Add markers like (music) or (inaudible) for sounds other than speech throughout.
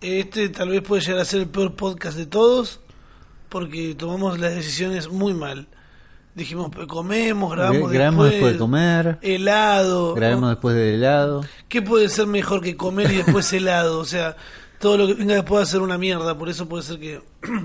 Este tal vez puede llegar a ser el peor podcast de todos porque tomamos las decisiones muy mal. Dijimos, pues, comemos, grabamos, Grabamos después, después de comer, helado. grabamos ¿no? después del helado. ¿Qué puede ser mejor que comer y después (laughs) helado? O sea, todo lo que venga después va a ser una mierda, por eso puede ser que... (clears throat)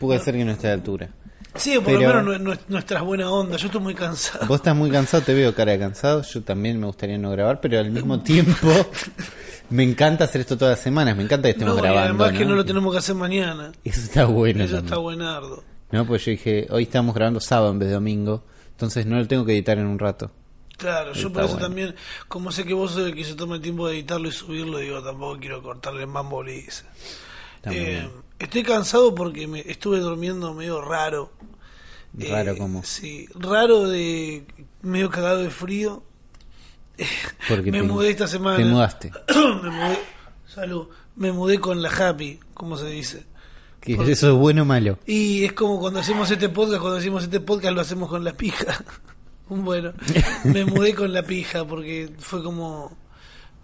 Puede ser que no esté a la altura. Sí, por Pero- lo menos no, nuestras buenas ondas. Yo estoy muy cansado. Vos estás muy cansado, te veo cara de cansado. Yo también me gustaría no grabar, pero al mismo (laughs) tiempo (laughs) me encanta hacer esto todas las semanas. Me encanta que estemos No, y grabando. además que ¿no? lo tenemos que hacer mañana. Eso está bueno. Eso también. está buenardo. No, pues yo dije, hoy estamos grabando sábado en vez de domingo, entonces no lo tengo que editar en un rato. Claro, yo por eso bueno. también, como sé que vos sos el que se toma el tiempo de editarlo y subirlo, digo, tampoco quiero cortarle muy Eh, estoy cansado porque me estuve durmiendo medio raro. Raro Eh, como. Sí, raro de medio cagado de frío. (laughs) Porque me te- mudé esta semana. Te mudaste. (clears throat) me mudé, salud, me mudé con la happy, como se dice. Que ¿Eso es bueno o malo? Y es como cuando hacemos este podcast, cuando hacemos este podcast lo hacemos con la pija. (laughs) bueno, me mudé con la pija porque fue como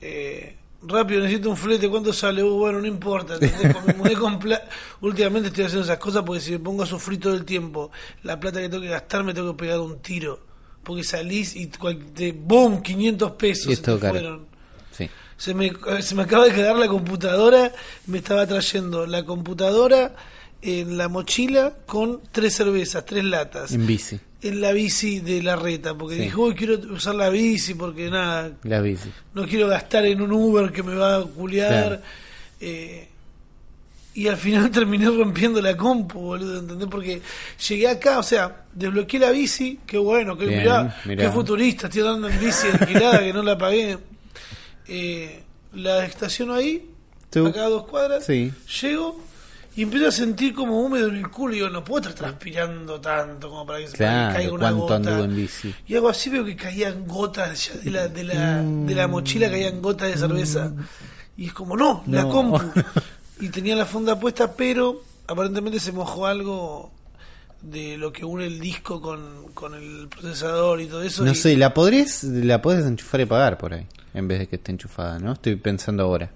eh, rápido, necesito un flete, ¿cuánto sale? Uh, bueno, no importa. Me mudé con pla- Últimamente estoy haciendo esas cosas porque si me pongo a sufrir todo el tiempo, la plata que tengo que gastar me tengo que pegar un tiro. Porque salís y te, ¡boom! 500 pesos se te fueron. Sí. Se me, se me acaba de cagar la computadora. Me estaba trayendo la computadora en la mochila con tres cervezas, tres latas. En bici. En la bici de la reta. Porque Sí. dije, uy, quiero usar la bici porque nada, La bici. no quiero gastar en un Uber que me va a culiar. Claro. Eh, y al final (laughs) terminé rompiendo la compu, boludo, ¿entendés? Porque llegué acá, o sea, desbloqueé la bici, qué bueno, que Bien, mirá, mirá. qué futurista, estoy andando en bici alquilada que no la pagué. Eh, la estaciono ahí, Tú. acá a dos cuadras, Sí. llego y empiezo a sentir como húmedo en el culo y digo, no puedo estar transpirando tanto como para que, para que Claro, caiga una ¿cuánto gota. en bici? Y hago así, veo que caían gotas ya de la, de la, de la mochila, caían gotas de cerveza. Y es como, no, la compu. (laughs) Y tenía la funda puesta, pero aparentemente se mojó algo de lo que une el disco con, con el procesador y todo eso. No y- sé, la podrías, la podés enchufar y pagar por ahí, en vez de que esté enchufada, ¿no? Estoy pensando ahora.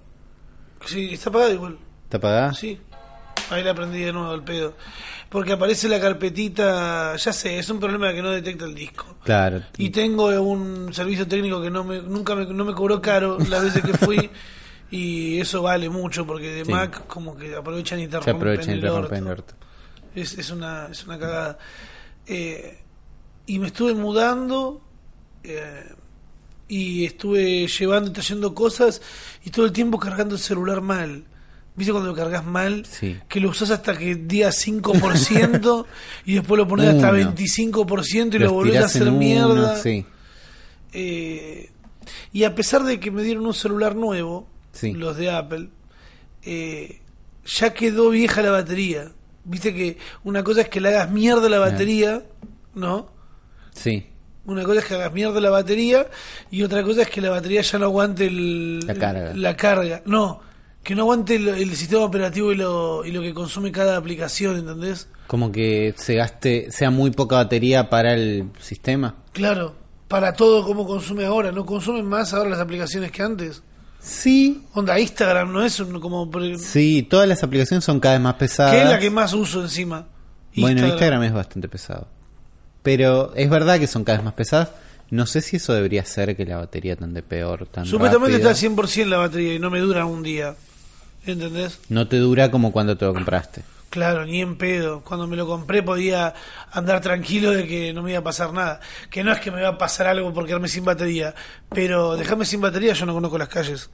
Sí, está apagado igual. ¿Está apagada? Sí. Ahí la aprendí de nuevo al pedo. Porque aparece la carpetita, ya sé, es un problema que no detecta el disco. Claro. Y tengo un servicio técnico que no me, nunca me, no me cobró caro las veces que fui. (laughs) y eso vale mucho porque de Sí. Mac como que aprovechan y te Se rompen aprovechan y el te rompen el orto. Es, es, una, es una cagada. Eh, y me estuve mudando eh, y estuve llevando y trayendo cosas y todo el tiempo cargando el celular mal. ¿Viste cuando lo cargas mal? Sí. Que lo usas hasta que día 5% (laughs) y después lo pones hasta Uno. 25% y lo, volvés a hacer uno, mierda. Sí. Eh, y a pesar de que me dieron un celular nuevo, Sí. los de Apple, eh, ya quedó vieja la batería. Viste que una cosa es que le hagas mierda la batería, ¿no? Sí. Una cosa es que hagas mierda la batería y otra cosa es que la batería ya no aguante el, La carga. la carga. No, que no aguante el, el sistema operativo y lo, y lo que consume cada aplicación, ¿entendés? Como que se gaste, sea muy poca batería para el sistema. Claro, para todo como consume ahora, no consumen más ahora las aplicaciones que antes. Sí. Onda Instagram no es un- como Sí, todas las aplicaciones son cada vez más pesadas. que es la que más uso encima. Bueno, Instagram. es bastante pesado. Pero es verdad que son cada vez más pesadas. No sé si eso debería ser que la batería tan de peor, tan Supuestamente rápido. está al 100% la batería y no me dura un día. ¿Entendés? No te dura como cuando te lo compraste. Claro, ni en pedo. Cuando me lo compré podía andar tranquilo de que no me iba a pasar nada. Que no es que me va a pasar algo por quedarme sin batería. Pero dejarme sin batería yo no conozco las calles.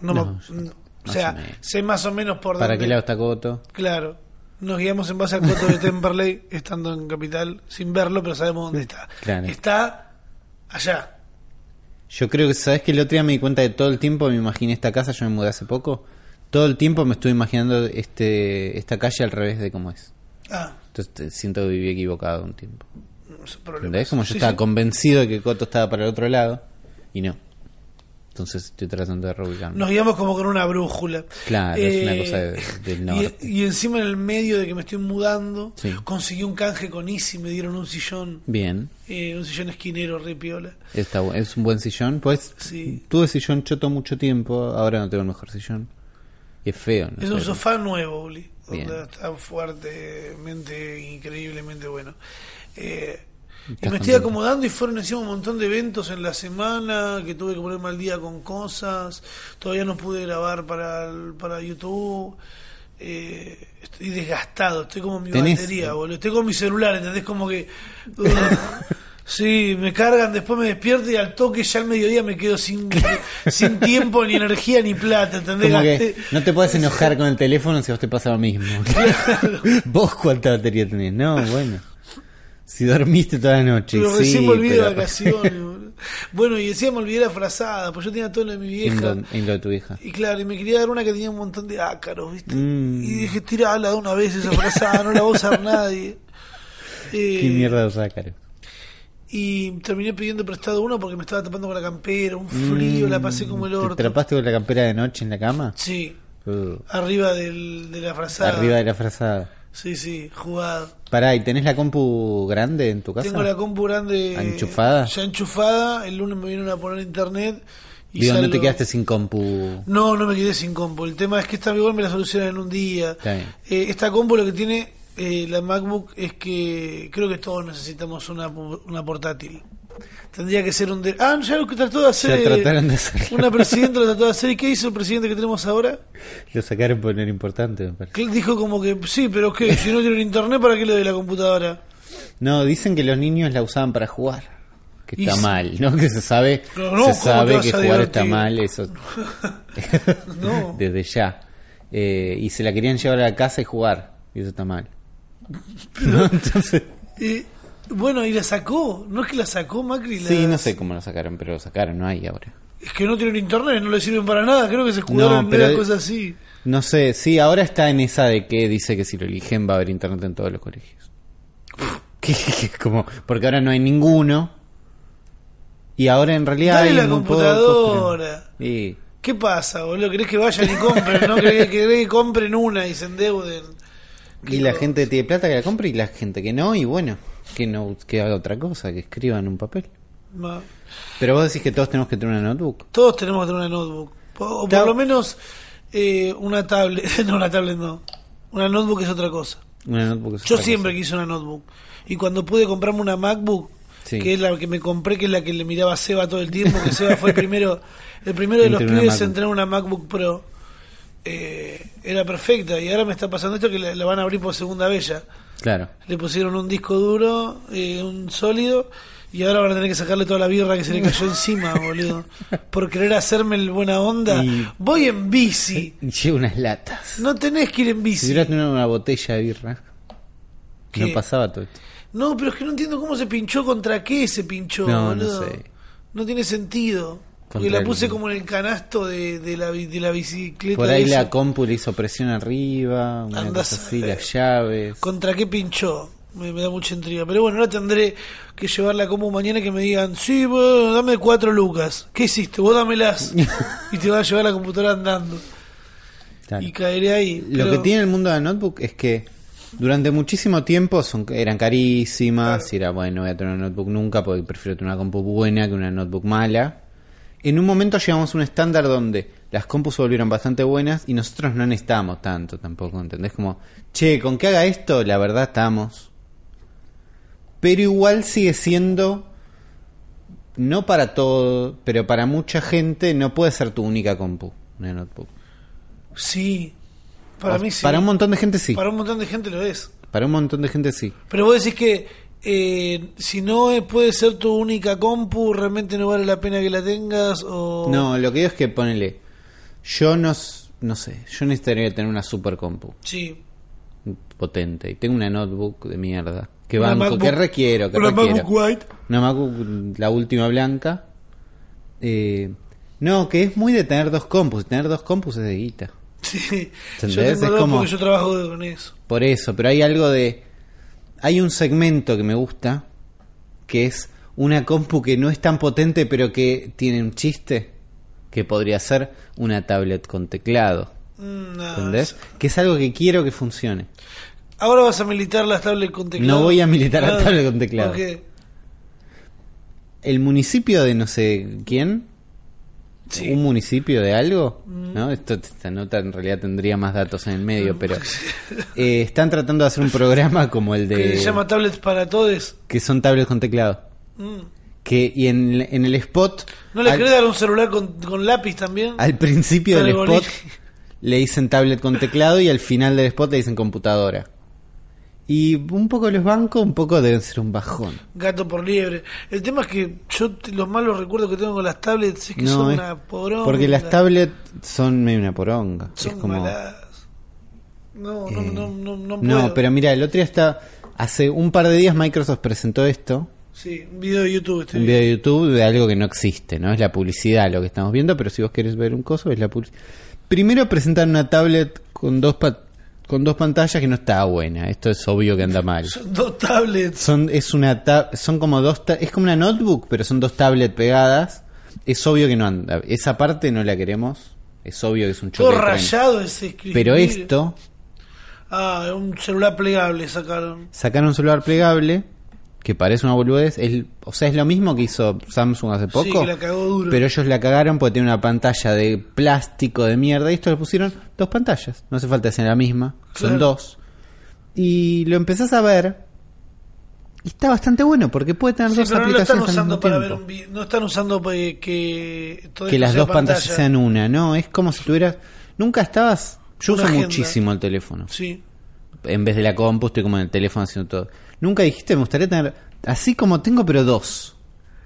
No, No, me- yo o sea, o sé más o menos por ¿Para dónde. qué lado está Coto? Claro. Nos guiamos en base al coto de Temperley, (laughs) estando en Capital, sin verlo, pero sabemos dónde está. Claro. Está allá. Yo creo que, ¿sabes que El otro día me di cuenta de todo el tiempo, me imaginé esta casa, yo me mudé hace poco. Todo el tiempo me estuve imaginando este esta calle al revés de cómo es. Ah, Entonces siento que viví equivocado un tiempo. Como yo Sí, estaba sí. convencido de que Coto estaba para el otro lado y no. Entonces estoy tratando de reubicarme. Nos guiamos como con una brújula. Claro, es una cosa de- del y- norte. Y, encima en el medio de que me estoy mudando, Sí. conseguí un canje con Easy, me dieron un sillón, Bien, eh, un sillón esquinero, re piola. está, bu- es un buen sillón. Pues Sí. tuve sillón choto mucho tiempo, ahora no tengo el mejor sillón. Qué feo. ¿no? Es un sofá nuevo, Uli. Está fuertemente, increíblemente bueno. Eh, y me estoy acomodando y fueron encima un montón de eventos en la semana que tuve que ponerme al día con cosas. Todavía no pude grabar para, el- para YouTube. Eh, estoy desgastado, estoy como mi Tenés- batería, boludo. Estoy con mi celular, ¿entendés? Como que. (laughs) uh, sí, me cargan, después me despierto y al toque ya al mediodía me quedo sin, (laughs) sin tiempo, ni energía, ni plata, ¿entendés? Como que Gasté- no te puedes enojar con el teléfono si a vos te pasa lo mismo. (laughs) (laughs) ¿Vos cuánta batería tenés? No, bueno. Si dormiste toda la noche. Pero sí, recién volví de pero- vacaciones. boludo. Bueno, y decía me olvidé la frazada, pues yo tenía todo lo de mi En vieja. lo, en lo de tu hija. Y claro, y me quería dar una que tenía un montón de ácaros, ¿viste? Mm. Y dije, tirala de una vez esa frazada, no la va a usar nadie. Eh, Qué mierda de sácaro. Y terminé pidiendo prestado uno porque me estaba tapando con la campera, un frío, la pasé como el orto. Mm. ¿Te trapaste con la campera de noche en la cama? Sí, Uh, arriba del, de la frazada. arriba de la frazada. Sí, sí, jugado. Pará, ¿y tenés la compu grande en tu casa? Tengo la compu grande. ¿Enchufada? Ya enchufada. El lunes me vinieron a poner internet. Y Digo, no te quedaste sin compu. No, no me quedé sin compu. El tema es que esta igual me la solucionan en un día. Eh, esta compu lo que tiene eh, la MacBook es que creo que todos necesitamos una, una portátil. Tendría que ser un... de- Ah, ya lo que trató de hacer... Ya eh, trataron de hacerlo. Una presidenta lo trató de hacer. ¿Y qué hizo el presidente que tenemos ahora? Lo sacaron por importante, me parece. Que él dijo como que, sí, pero ¿qué? Si no tienen internet, ¿para qué le doy la computadora? No, dicen que los niños la usaban para jugar. Que está mal, ¿no? Que se sabe, No, se ¿cómo te sabe que jugar está mal, eso. (laughs) (laughs) No. Desde ya. Eh, y se la querían llevar a la casa y jugar. Y eso está mal. ¿No? (laughs) Entonces, Eh, bueno, y la sacó. No es que la sacó Macri. La... sí, no sé cómo lo sacaron, pero lo sacaron, no hay ahora. Es que no tienen internet, no le sirven para nada. Creo que se jugaron No, en pero- una cosa así. No sé, sí, ahora está en esa de que dice que si lo eligen va a haber internet en todos los colegios. (laughs) Que- como, porque ahora no hay ninguno. Y ahora en realidad Dale hay la computadora. pero- y ¿Qué pasa, boludo? ¿Querés que vayan y compren? ¿No? ¿Querés, querés que compren una y se endeuden? Y la gente tiene plata que la compra y la gente que no, y bueno, que no que haga otra cosa, que escriba en un papel. Pero vos decís que todos tenemos que tener una notebook. Todos tenemos que tener una notebook. O, o por lo menos eh, una tablet. (laughs) no, una tablet no. Una notebook es otra cosa. Una notebook es Yo otra siempre cosa. quise una notebook. Y cuando pude comprarme una MacBook, Sí. que es la que me compré, que es la que le miraba a Seba todo el tiempo, que Seba fue el (laughs) primero, el primero de los pibes en tener una MacBook Pro, eh, era perfecta. Y ahora me está pasando esto que la, la van a abrir por segunda vez ya. Claro. Le pusieron un disco duro, eh, un sólido, y ahora van a tener que sacarle toda la birra que se le cayó encima, (laughs) boludo. Por querer hacerme el buena onda. Y- Voy en bici. (laughs) Y lleva unas latas. No tenés que ir en Si bici. hubieras tenido una botella de birra, ¿Qué? no pasaba todo esto. No, pero es que no entiendo cómo se pinchó, contra qué se pinchó, No, no boludo. sé. No tiene sentido. Contra la puse el- como en el canasto de, de, la, de la bicicleta. Por ahí la compu le hizo presión arriba, una cosa así, las llaves. ¿Contra qué pinchó? Me, me da mucha intriga. Pero bueno, ahora tendré que llevarla como mañana y que me digan, sí, bueno, dame cuatro lucas. ¿Qué hiciste? Vos dámelas. (laughs) y te vas a llevar la computadora andando. Claro. Y caeré ahí. Lo Pero- que tiene el mundo de la notebook es que durante muchísimo tiempo son, eran carísimas y era bueno, no voy a tener una notebook nunca porque prefiero tener una compu buena que una notebook mala. En un momento llegamos a un estándar donde las compus se volvieron bastante buenas y nosotros no necesitábamos tanto tampoco, ¿entendés? Como, che, con que haga esto, la verdad estamos. Pero igual sigue siendo, no para todo, pero para mucha gente no puede ser tu única compu, una notebook. Sí. Para O- mí sí. Para un montón de gente sí. Para un montón de gente lo es. Para un montón de gente sí. Pero vos decís que eh, si no es- puede ser tu única compu, realmente no vale la pena que la tengas o... No, lo que digo es que ponele. Yo no, no sé, yo necesitaría tener una super compu Sí. potente. Y tengo una notebook de mierda. Que Una banco, MacBook- que requiero, que una requiero. MacBook White. Una MacBook, la última blanca. Eh, no, que es muy de tener dos compus. Tener dos compus es de guita. (laughs) Sí. Yo ¿Entendés? tengo Es como- porque yo trabajo con eso. Por eso, pero hay algo de... Hay un segmento que me gusta, que es una compu que no es tan potente, pero que tiene un chiste, que podría ser una tablet con teclado. Mm, no, ¿Entendés? es- Que es algo que quiero que funcione. Ahora vas a militar las tablets con teclado. No voy a militar las Ah, tablets con teclado. El municipio de no sé quién Sí. un municipio de algo, ¿no? Esto, esta nota en realidad tendría más datos en el medio, pero (laughs) eh, están tratando de hacer un programa como el Que de se llama Tablets para Todos. que son tablets con teclado. Mm. Que y en, en el spot ¿No le al, querés dar un celular con, con lápiz también? al principio del el spot le dicen tablet con teclado y al final del spot le dicen computadora. Y un poco los bancos, un poco deben ser un bajón. Gato por liebre. El tema es que yo los malos recuerdos que tengo con las tablets es que No, son es- una poronga. Porque las tablets son medio una poronga. son es como malas. No, no, Eh, no, no, no, No, puedo. pero mira, el otro día está. Hace un par de días Microsoft presentó esto. Sí, un video de YouTube estoy Un video de YouTube de algo que no existe, ¿no? Es la publicidad lo que estamos viendo, pero si vos querés ver un coso, es la publicidad. Primero presentan una tablet con dos con dos pantallas que no está buena. Esto es obvio que anda mal. Son dos tablets. Son es una ta- son como dos ta- es como una notebook, pero son dos tablets pegadas. Es obvio que no anda. Esa parte no la queremos. Es obvio que es un Todo choque. tren. rayado ese escribir. Pero esto Ah, un celular plegable sacaron. sacaron un celular plegable que parece una boludez, es- o sea, es lo mismo que hizo Samsung hace poco. Sí, que la cagó duro. Pero ellos la cagaron porque tiene una pantalla de plástico de mierda y esto le pusieron dos pantallas. No hace falta hacer la misma, son dos. Y lo empezás a ver y está bastante bueno porque puede tener Sí, dos pero no lo están aplicaciones al usando mismo para ver tiempo. un video. No están usando eh, que que las dos pantallas pantalla. sean una, no, es como si tuvieras nunca estabas yo Una uso agenda. muchísimo el teléfono. Sí. en vez de la compu estoy como en el teléfono haciendo todo. Nunca dijiste, me gustaría tener así como tengo, pero dos.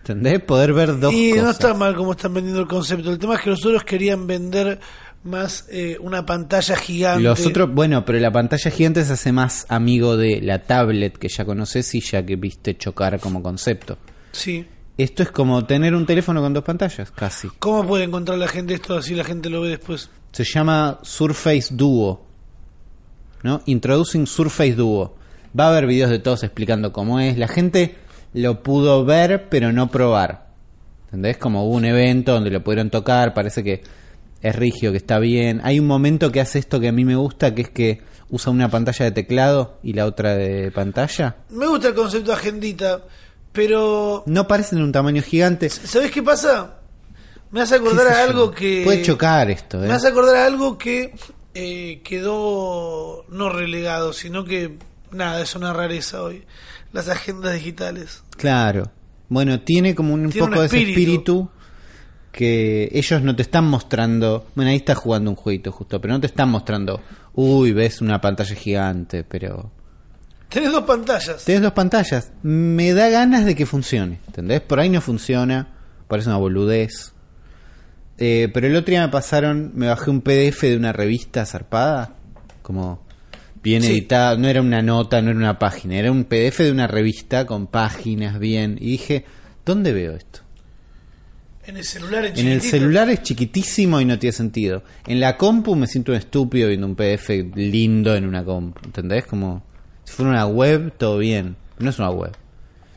¿Entendés? Poder ver dos y cosas. no está mal como están vendiendo el concepto. El tema es que los otros querían vender más eh, una pantalla gigante. Los otros, bueno, pero la pantalla gigante se hace más amigo de la tablet que ya conoces y ya que viste chocar como concepto. Sí. Esto es como tener un teléfono con dos pantallas, casi. ¿Cómo puede encontrar la gente esto así la gente lo ve después? Se llama Surface Duo. ¿No? Introducing Surface Duo. Va a haber videos de todos explicando cómo es. La gente lo pudo ver, pero no probar. ¿Entendés? Como hubo un evento donde lo pudieron tocar, parece que es rígido, que está bien. Hay un momento que hace esto que a mí me gusta, que es que usa una pantalla de teclado y la otra de pantalla. Me gusta el concepto agendita, pero No parecen de un tamaño gigante. ¿sabes qué pasa? Me hace acordar ¿Qué sé a yo? algo que Puede chocar esto, ¿eh? Me hace acordar a algo que eh, quedó no relegado, sino que nada, es una rareza hoy. Las agendas digitales. Claro. Bueno, tiene como un Tiene poco un de ese espíritu. que ellos no te están mostrando. Bueno, ahí estás jugando un jueguito justo, pero no te están mostrando. Uy, ves una pantalla gigante, pero. Tenés dos pantallas. Tienes dos pantallas. Me da ganas de que funcione. ¿Entendés? Por ahí no funciona. Parece una boludez. Eh, pero el otro día me pasaron. Me bajé un PDF de una revista zarpada. Como. Bien Sí. editada. No era una nota, no era una página. Era un PDF de una revista con páginas bien. Y dije. ¿Dónde veo esto? En el celular en, En el celular es chiquitísimo y no tiene sentido. En la compu me siento un estúpido viendo un PDF lindo en una compu. ¿Entendés? Como si fuera una web, todo bien. No es una web.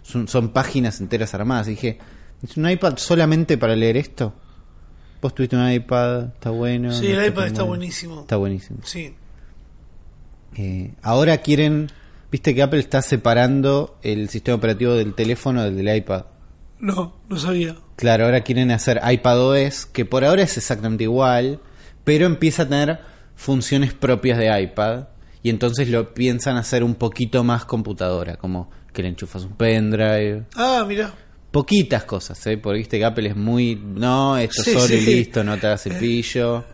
Son, son páginas enteras armadas. Y dije, ¿es un iPad solamente para leer esto? Vos tuviste un iPad, está bueno. Sí, no el iPad está bueno? buenísimo. Está buenísimo. Sí. Eh, ahora quieren, viste que Apple está separando el sistema operativo del teléfono del del iPad. No, no sabía. Claro, ahora quieren hacer iPadOS, que por ahora es exactamente igual, pero empieza a tener funciones propias de iPad. Y entonces lo piensan hacer un poquito más computadora, como que le enchufas un pendrive. Ah, mira. Poquitas cosas, ¿eh? Porque viste que Apple es muy. No, esto Sí, solo y sí. listo, no te hagas el pillo.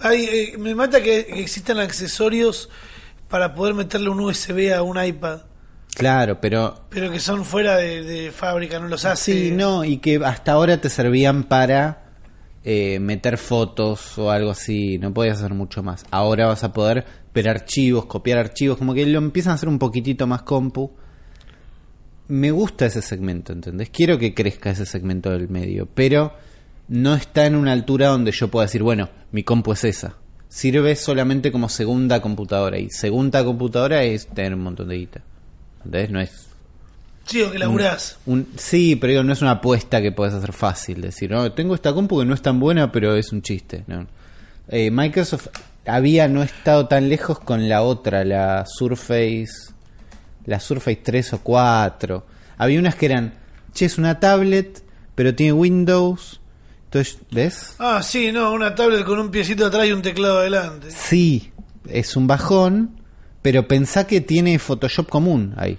Ay, eh, me mata que existan accesorios para poder meterle un USB a un iPad, Claro, pero. pero que son fuera de, de fábrica, no los hace. Sí, no, y que hasta ahora te servían para eh, meter fotos o algo así, no podías hacer mucho más. Ahora vas a poder ver archivos, copiar archivos, como que lo empiezan a hacer un poquitito más compu. Me gusta ese segmento, ¿entendés? Quiero que crezca ese segmento del medio, pero no está en una altura donde yo pueda decir, bueno, mi compu es esa. Sirve solamente como segunda computadora y segunda computadora es tener un montón de guita. ¿Entendés? No es Sí, o que laburás. un, sí, pero digo, no es una apuesta que puedes hacer fácil. Decir, no, tengo esta compu que no es tan buena, pero es un chiste. No. Eh, Microsoft había no estado tan lejos con la otra, la Surface, la Surface 3 o 4. Había unas que eran, che, es una tablet, pero tiene Windows, Entonces, ¿ves? Ah, sí, no, una tablet con un piecito atrás y un teclado adelante. Sí, es un bajón, pero pensá que tiene Photoshop común ahí.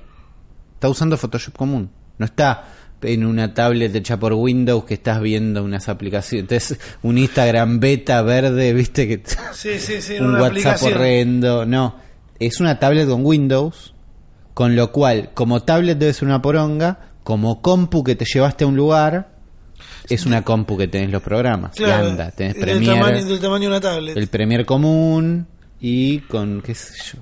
Está usando Photoshop común. No está en una tablet hecha por Windows que estás viendo unas aplicaciones. Entonces, un Instagram beta verde, viste que Sí, sí, sí, (laughs) un una WhatsApp aplicación. horrendo. No, es una tablet con Windows, con lo cual, como tablet debe ser una poronga, como compu que te llevaste a un lugar, es una compu que tenés los programas. y Claro, anda, tenés del Premiere, tamaño, del tamaño de una tablet. el Premiere común y con, qué sé yo.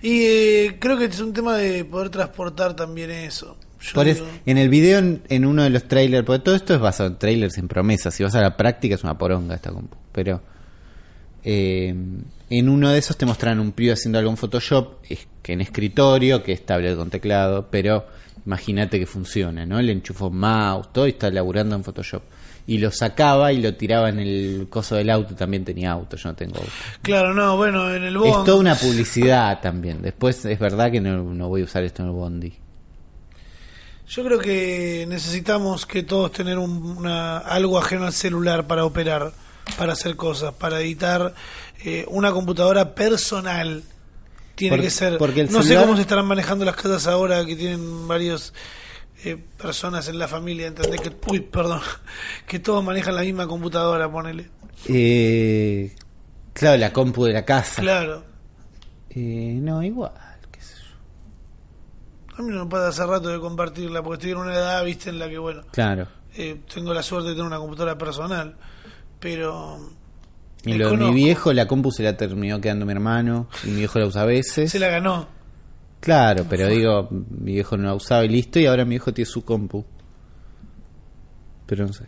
Y eh, creo que es un tema de poder transportar también eso. Por es- en el video, en, en uno de los trailers, porque todo esto es basado en trailers, en promesas. Si vas a la práctica, es una poronga esta compu. Pero eh, en uno de esos te mostraron un pibe haciendo algo en Photoshop, es- que en escritorio, que es tablet con teclado, pero imagínate que funciona, ¿no? Le enchufó mouse, todo y está laburando en Photoshop. Y lo sacaba y lo tiraba en el coso del auto, también tenía auto, yo no tengo auto. Claro, no, bueno, en el Es Bond. toda una publicidad también. Después es verdad que no, no voy a usar esto en el Bondi. Yo creo que necesitamos que todos tener un- una, algo ajeno al celular para operar, para hacer cosas, para editar. eh, una computadora personal tiene que ser. porque el no sé cómo se estarán manejando las casas ahora que tienen varios eh, personas en la familia. ¿Entendés? Que, uy, perdón. (laughs) Que todos manejan la misma computadora, ponele. Eh, claro, la compu de la casa. Claro. Eh, no, igual, qué sé yo. A mí no me pasa hace rato de compartirla, porque estoy en una edad, viste, en la que, bueno, Claro. eh, tengo la suerte de tener una computadora personal, pero... Y lo mi viejo, la compu se la terminó quedando mi hermano. Y mi viejo la usa a veces. Se la ganó. Claro, pero digo, mi viejo no la usaba y listo. Y ahora mi viejo tiene su compu. Pero no sé.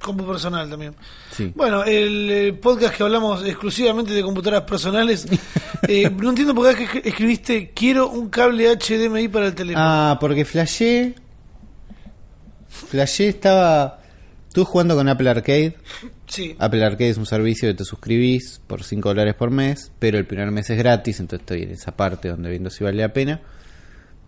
Compu personal también. Sí. Bueno, el, eh, podcast que hablamos exclusivamente de computadoras personales, (laughs) eh, no entiendo por qué es- escribiste quiero un cable HDMI para el teléfono. Ah, porque flashé. Flashé estaba. Estuve jugando con Apple Arcade. Sí. Apple Arcade es un servicio que te suscribís por 5 dólares por mes, pero el primer mes es gratis, entonces estoy en esa parte donde viendo si vale la pena.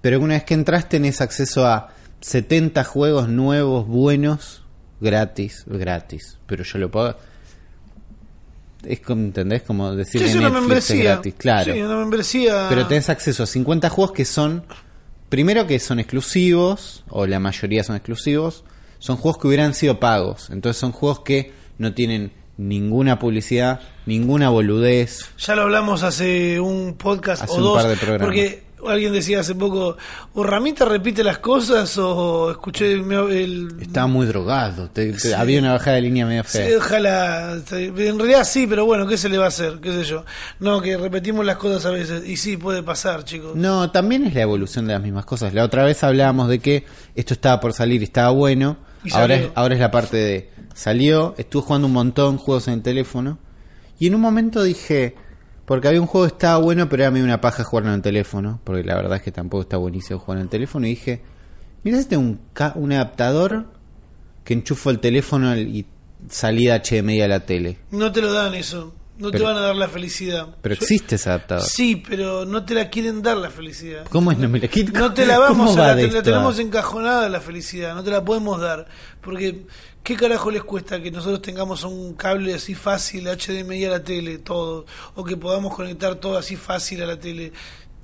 Pero una vez que entras tenés acceso a 70 juegos nuevos, buenos, gratis, gratis. Pero yo lo puedo... Es como, ¿entendés? Como decir Sí, que es una Netflix es gratis, claro. Sí, una membresía. Pero tenés acceso a 50 juegos que son, primero que son exclusivos, o la mayoría son exclusivos, son juegos que hubieran sido pagos. Entonces son juegos que no tienen ninguna publicidad, ninguna boludez. Ya lo hablamos hace un podcast Hace o un dos. par de programas. Porque alguien decía hace poco, o Ramita repite las cosas o escuché el... el- Estaba muy drogado, te- te- había una bajada de línea medio Sí, fea. ojalá. En realidad sí, pero bueno, ¿qué se le va a hacer? ¿Qué sé yo? No, que repetimos las cosas a veces. Y sí, puede pasar, chicos. No, también es la evolución de las mismas cosas. La otra vez hablábamos de que esto estaba por salir y estaba bueno. Ahora es, ahora es la parte de salió, estuve jugando un montón juegos en el teléfono. Y en un momento dije, porque había un juego que estaba bueno, pero era medio una paja jugarlo en el teléfono. Porque la verdad es que tampoco está buenísimo jugar en el teléfono. Y dije, mira, este un, ca- un adaptador que enchufo el teléfono y salida HDMI a la tele. No te lo dan eso. No te van a dar la felicidad. Pero existe ese adaptador. Sí, pero no te la quieren dar la felicidad. ¿Cómo es? No me la quito. No te la (laughs) vamos ¿Cómo a va te la tenemos encajonada la felicidad, no te la podemos dar. Porque, ¿qué carajo les cuesta que nosotros tengamos un cable así fácil, HDMI a la tele, todo? O que podamos conectar todo así fácil a la tele.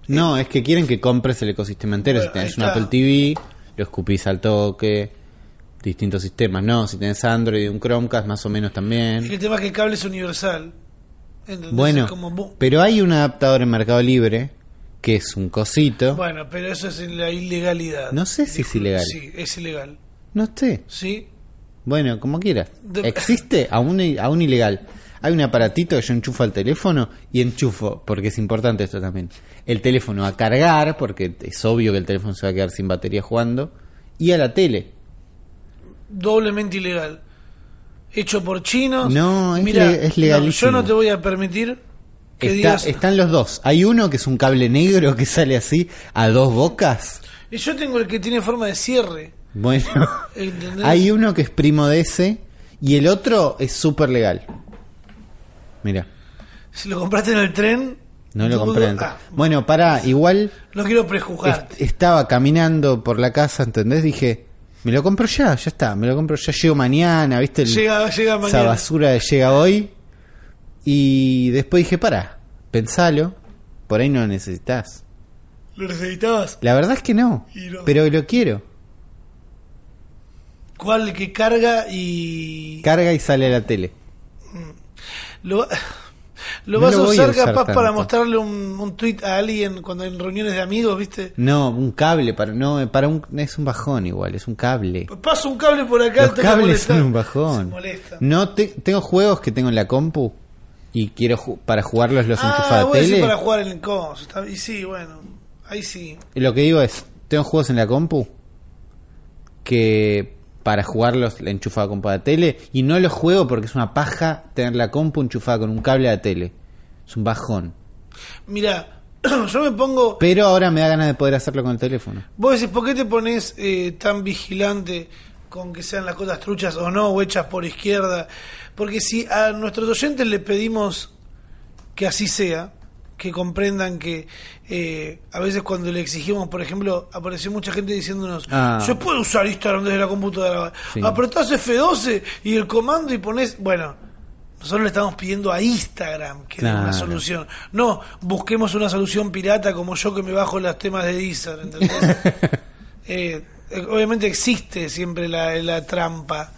No, es que quieren que compres el ecosistema entero. Bueno, si tenés un. Apple TV, lo escupís al toque. Distintos sistemas, no. Si tenés Android y un Chromecast, más o menos también. el tema es que el cable es universal. Bueno, como, pero hay un adaptador en Mercado Libre que es un cosito. bueno, pero eso es en la ilegalidad. No sé si es ilegal. Sí, es ilegal. No sé. ¿Sí? Bueno, como quieras. De- Existe aún, aún ilegal. Hay un aparatito que yo enchufo al teléfono y enchufo, porque es importante esto también, el teléfono a cargar, porque es obvio que el teléfono se va a quedar sin batería jugando, y a la tele. doblemente ilegal. Hecho por chinos. No, es Mira, le- es legalísimo. yo no te voy a permitir que Está- digas. Están los dos. Hay uno que es un cable negro que sale así a dos bocas. Y Yo tengo el que tiene forma de cierre. Bueno, (laughs) ¿entendés? hay uno que es primo de ese y el otro es súper legal. Mira, Si lo compraste en el tren. no lo compré. Ah, Bueno, pará, igual no quiero prejuzgarte. est- estaba caminando por la casa, ¿entendés? Dije, Me lo compro ya, ya está. Me lo compro ya. Llego mañana, ¿viste? El- Llega, llega esa mañana. basura de llega hoy. Y después dije, para, pensalo. Por ahí no lo necesitas. ¿Lo necesitabas? La verdad es que no. No. Pero lo quiero. ¿Cuál que carga y Carga y sale a la tele. lo, va- lo No vas lo a a usar capaz para mostrarle un, un tweet a alguien cuando en reuniones de amigos, ¿viste? No, un cable para no para un es un bajón igual, es un cable. Paso un cable por acá, Los cables son un Se bajón. molesta. No te- tengo juegos que tengo en la compu y quiero ju- para jugarlos los Ah, a vos decís tele. para jugar en el está- Y sí, bueno, ahí sí. Lo que digo es, tengo juegos en la compu que para jugarlos la enchufa a la tele y no los juego porque es una paja tener la compu enchufada con un cable a la tele. Es un bajón. Mira, (clears throat) yo me pongo. Pero ahora me da ganas de poder hacerlo con el teléfono. Vos decís, ¿por qué te pones eh, tan vigilante con que sean las cosas truchas o no, o hechas por izquierda? Porque si a nuestros oyentes le pedimos que así sea, que comprendan que eh, a veces cuando le exigimos, por ejemplo, apareció mucha gente diciéndonos, Ah. se puede usar Instagram desde la computadora, Sí. apretás F12 y el comando y pones, bueno, nosotros le estamos pidiendo a Instagram que dé una Claro. solución. No, busquemos una solución pirata como yo que me bajo los temas de Deezer, ¿entendés? Eh, (laughs) eh, obviamente existe siempre la, la trampa.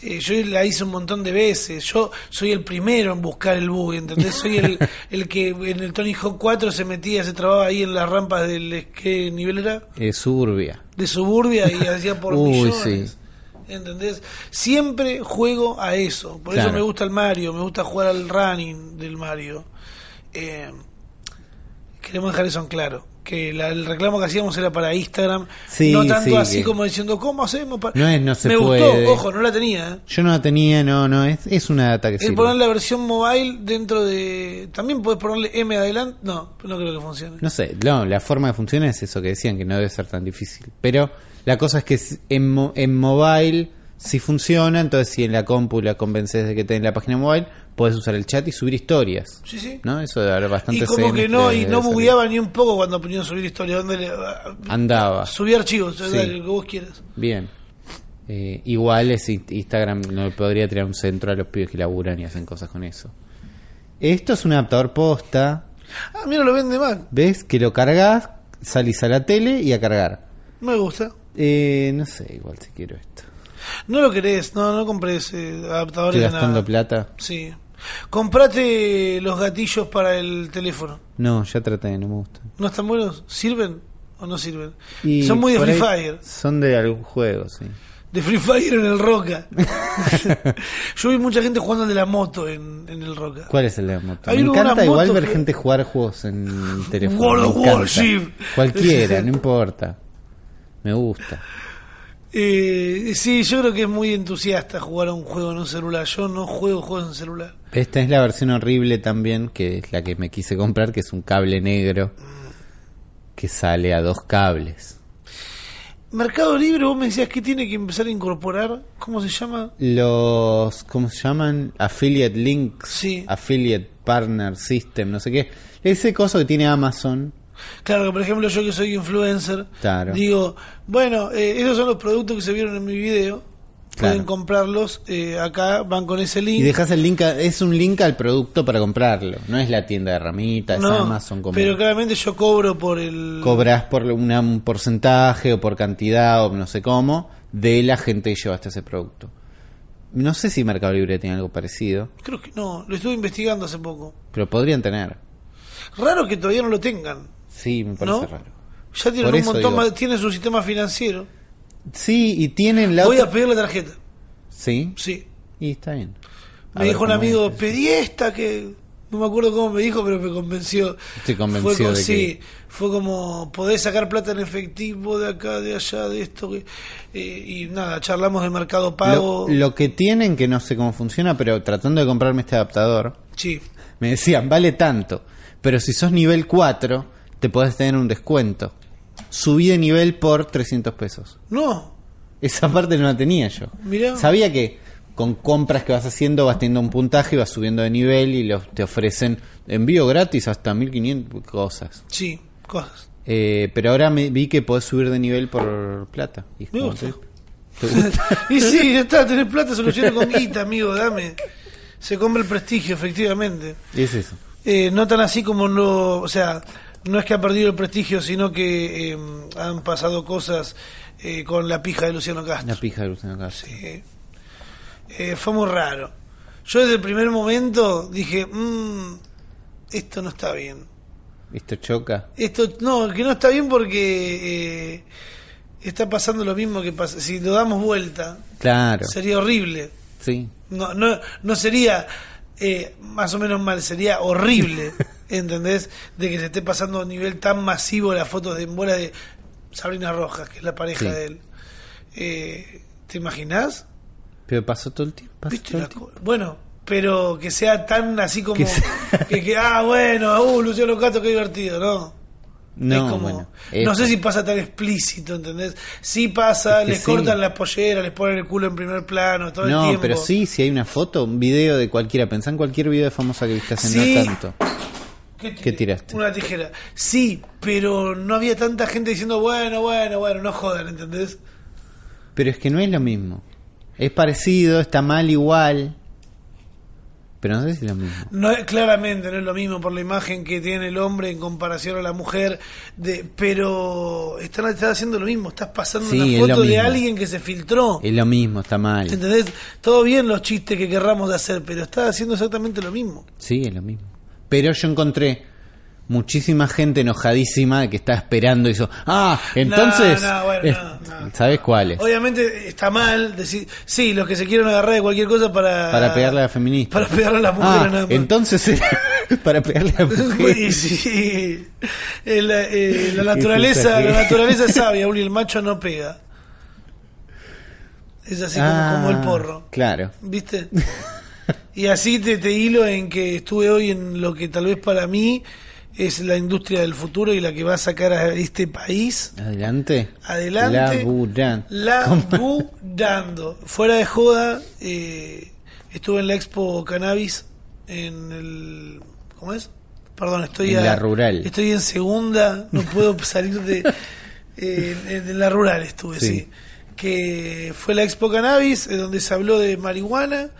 Eh, yo la hice un montón de veces. Yo soy el primero en buscar el bug, ¿entendés? Soy el, (laughs) el que en el Tony Hawk 4 se metía, se trababa ahí en las rampas del... ¿Qué nivel era? Eh, suburbia. De Suburbia y hacía por (laughs) Uy, millones. sí. ¿Entendés? Siempre juego a eso. Por Claro. eso me gusta el Mario, me gusta jugar al running del Mario. Eh, queremos dejar eso en claro. Que la- el reclamo que hacíamos era para Instagram. Sí, no tanto sí, así que- como diciendo, ¿cómo hacemos? para-?" No es no se me puede. gustó, ojo, no la tenía. ¿eh? Yo no la tenía, no, no, es, es una data que El sirve. poner la versión mobile dentro de. También puedes ponerle M adelante. No, no creo que funcione. No sé, no, la forma de funciona es eso que decían, que no debe ser tan difícil. Pero la cosa es que en, en mobile sí funciona, entonces si en la compu la convences de que tenés la página mobile, puedes usar el chat y subir historias. Sí, sí. ¿No? Eso debe haber bastante Y como que no, y no bugueaba ni un poco cuando ponían subir historia. Donde le, Andaba. subí archivos, Sí. lo que vos quieras. Bien. Eh, igual es in- Instagram no podría tirar un centro a los pibes que laburan y hacen cosas con eso. Esto es un adaptador posta. Ah, mira, lo vende Mac. ¿Ves? Que lo cargas, salís a la tele y a cargar. Me gusta. Eh, no sé, igual si quiero esto. No lo querés, no, no compres eh, adaptadores Estoy de gastando nada. plata. Sí. Comprate los gatillos para el teléfono. No, ya traté, no me gustan. ¿No están buenos? ¿Sirven o no sirven? Y Son muy de Free Fire. Son de algún juego, sí. De Free Fire en el Roca. (laughs) (laughs) Yo vi mucha gente jugando de la moto en, en el Roca. ¿Cuál es el de la moto? Hay me encanta igual ver que- gente jugar juegos en teléfono. World of. Warship. Cualquiera, no (laughs) importa. Me gusta. Eh, sí, yo creo que es muy entusiasta jugar a un juego en un celular. Yo no juego juegos en celular. Esta es la versión horrible también, que es la que me quise comprar, que es un cable negro que sale a dos cables. Mercado Libre, vos me decías que tiene que empezar a incorporar. ¿Cómo se llama? Los, ¿cómo se llaman? Affiliate Links, Sí. Affiliate Partner System, no sé qué. Ese coso que tiene Amazon. Claro, que por ejemplo yo que soy influencer, Claro. digo, bueno, eh, esos son los productos que se vieron en mi video, Claro. pueden comprarlos, eh, acá van con ese link. Y dejas el link, a- es un link al producto para comprarlo. No es la tienda de ramitas, es No, Amazon. Como pero claramente yo cobro por el... cobras por una- un porcentaje o por cantidad o no sé cómo de la gente que llevaste ese producto. No sé si Mercado Libre tiene algo parecido, Creo que no, lo estuve investigando hace poco. pero podrían tener. Raro que todavía no lo tengan, Sí, me parece ¿no? raro. Ya tienen Por un montón digo. más, tienen su sistema financiero. Sí, y tienen la Voy otra- a pedir la tarjeta, Sí, sí. y está bien. A Me dijo un amigo, pedí esta que no me acuerdo cómo me dijo, pero me convenció. Te convenció fue de que- Sí, fue como, podés sacar plata en efectivo de acá, de allá, de esto. que- eh, y nada, charlamos de mercado pago. Lo, lo que tienen, que no sé cómo funciona, pero tratando de comprarme este adaptador, Sí, me decían, vale tanto, pero si sos nivel 4, te podés tener un descuento. Subí de nivel por 300 pesos. no, Esa parte no la tenía yo. Mirá. Sabía que con compras que vas haciendo vas teniendo un puntaje y vas subiendo de nivel y los, te ofrecen envío gratis hasta 1500 cosas. sí, cosas. Eh, pero ahora me vi que podés subir de nivel por plata. Y es Me como gusta. que (laughs) ¿Te gusta? y sí, ya está, tenés plata, soluciona con guita, amigo, dame. Se compra el prestigio, efectivamente. es eso. Eh, no tan así como no, o sea, no es que ha perdido el prestigio, sino que eh, han pasado cosas eh, con la pija de Luciano Castro. La pija de Luciano Castro. Eh, eh, fue muy raro. Yo desde el primer momento dije, "Mm, esto no está bien. Esto choca. Esto no, que no está bien porque eh, está pasando lo mismo que pasa. Si lo damos vuelta, Claro. sería horrible. Sí. No, no, no sería eh, más o menos mal, sería horrible, (laughs) ¿entendés? De que se esté pasando a nivel tan masivo las fotos de bola de Sabrina Rojas, que es la pareja Sí. de él. Eh, ¿Te imaginás? Pero pasó todo el tiempo. pasó ¿Viste todo el la tiempo. co- Bueno, pero que sea tan así como Que ah, bueno, uh, Luciano Castro, qué divertido, ¿no? No, Es como- bueno. no sé si pasa tan explícito, ¿entendés? Sí pasa, Es que les sí. cortan la pollera, les ponen el culo en primer plano, todo el No, tiempo. pero sí, si hay una foto, un video de cualquiera. Pensá en cualquier video de famosa que viste hace Sí. no tanto. ¿Qué, tiraste? Una tijera. Sí, pero no había tanta gente diciendo, bueno, bueno, bueno, no jodan, ¿entendés? Pero es que no es lo mismo. Es parecido, está mal igual. Pero no sé si es lo mismo. No, es- claramente no es lo mismo por la imagen que tiene el hombre en comparación a la mujer, de, pero están, están haciendo lo mismo, estás pasando Sí, una foto de alguien que se filtró. Es lo mismo, está mal. ¿Entendés? Todo bien los chistes que querramos de hacer, pero estás haciendo exactamente lo mismo. Sí, es lo mismo. Pero yo encontré muchísima gente enojadísima que estaba esperando y hizo, ah, entonces, no, bueno, es- no. ¿sabes cuáles? Obviamente está mal decir, sí, los que se quieren agarrar de cualquier cosa para... Para pegarle a la feminista. Para pegarle a las mujeres Ah, nada más. entonces era (laughs) para pegarle a la (laughs) mujer. sí, eh, (laughs) la, eh, la naturaleza, la naturaleza es sabia, Uli, el macho no pega. Es así como, Ah, como el porro, Claro. ¿viste? Y así te, te hilo en que estuve hoy en lo que tal vez para mí es la industria del futuro y la que va a sacar a este país Adelante. adelante Laburan. laburando. Fuera de joda, eh, estuve en la Expo Cannabis en el... ¿Cómo es? Perdón, estoy En a- la rural. Estoy en segunda, no puedo (laughs) salir de... eh, en, en la rural estuve, sí. Sí. Que fue la Expo Cannabis, donde se habló de marihuana,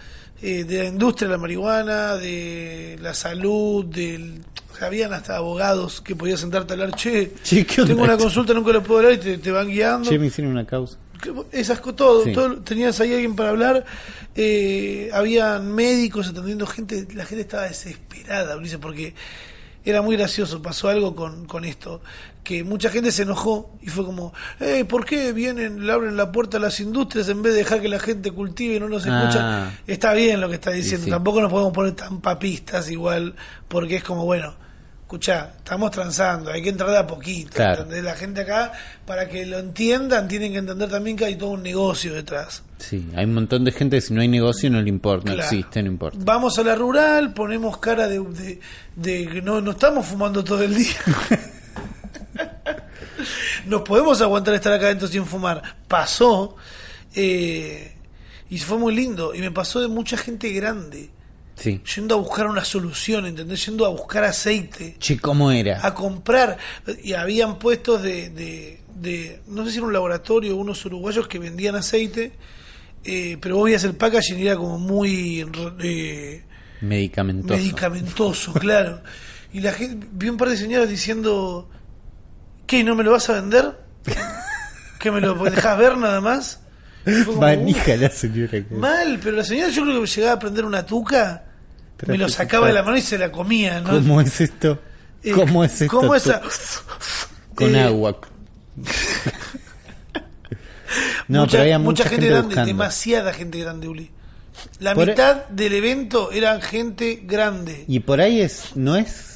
eh, de la industria de la marihuana, de la salud, del... Habían hasta abogados que podías sentarte a hablar, che, (laughs) Che, ¿qué onda tengo una consulta, nunca lo puedo hablar y te, te van guiando. Che, me hicieron una causa. Esas todo, Sí. todo, tenías ahí alguien para hablar, eh, habían médicos atendiendo gente, la gente estaba desesperada, Ulises, porque era muy gracioso, pasó algo con, con esto, que mucha gente se enojó y fue como, eh, ¿por qué vienen, le abren la puerta a las industrias en vez de dejar que la gente cultive y no nos Ah. escucha? Está bien lo que está diciendo, sí. tampoco nos podemos poner tan papistas igual, porque es como, bueno, escuchá, estamos transando, hay que entrar de a poquito, Claro. La gente acá, para que lo entiendan, tienen que entender también que hay todo un negocio detrás. Sí, hay un montón de gente que si no hay negocio no le importa, no existe, no importa. Vamos a la rural, ponemos cara de, de, de que no, no estamos fumando todo el día. (laughs) (laughs) Nos podemos aguantar estar acá adentro sin fumar. Pasó eh, y fue muy lindo. Y me pasó de mucha gente grande, Sí. yendo a buscar una solución, ¿entendés? Yendo a buscar aceite. Che, ¿cómo era? a comprar y habían puestos de, de, de- no sé si era un laboratorio unos uruguayos que vendían aceite eh, pero vos veías el packaging y era como muy eh, Medicamentoso. medicamentoso claro (laughs) y la gente vi un par de señoras diciendo ¿qué no me lo vas a vender? ¿que me lo dejas ver nada más? Como, Manija la señora. "Uh, mal pero la señora yo creo que llegaba a prender una tuca me lo sacaba de la mano y se la comía ¿no? ¿Cómo es esto? Eh, ¿Cómo es esto? ¿Cómo esa? Con Eh, agua. (laughs) No, mucha, pero había mucha mucha, gente, gente, grande, buscando. demasiada gente grande, Uli. La Por- mitad del evento eran gente grande. Y por ahí es no es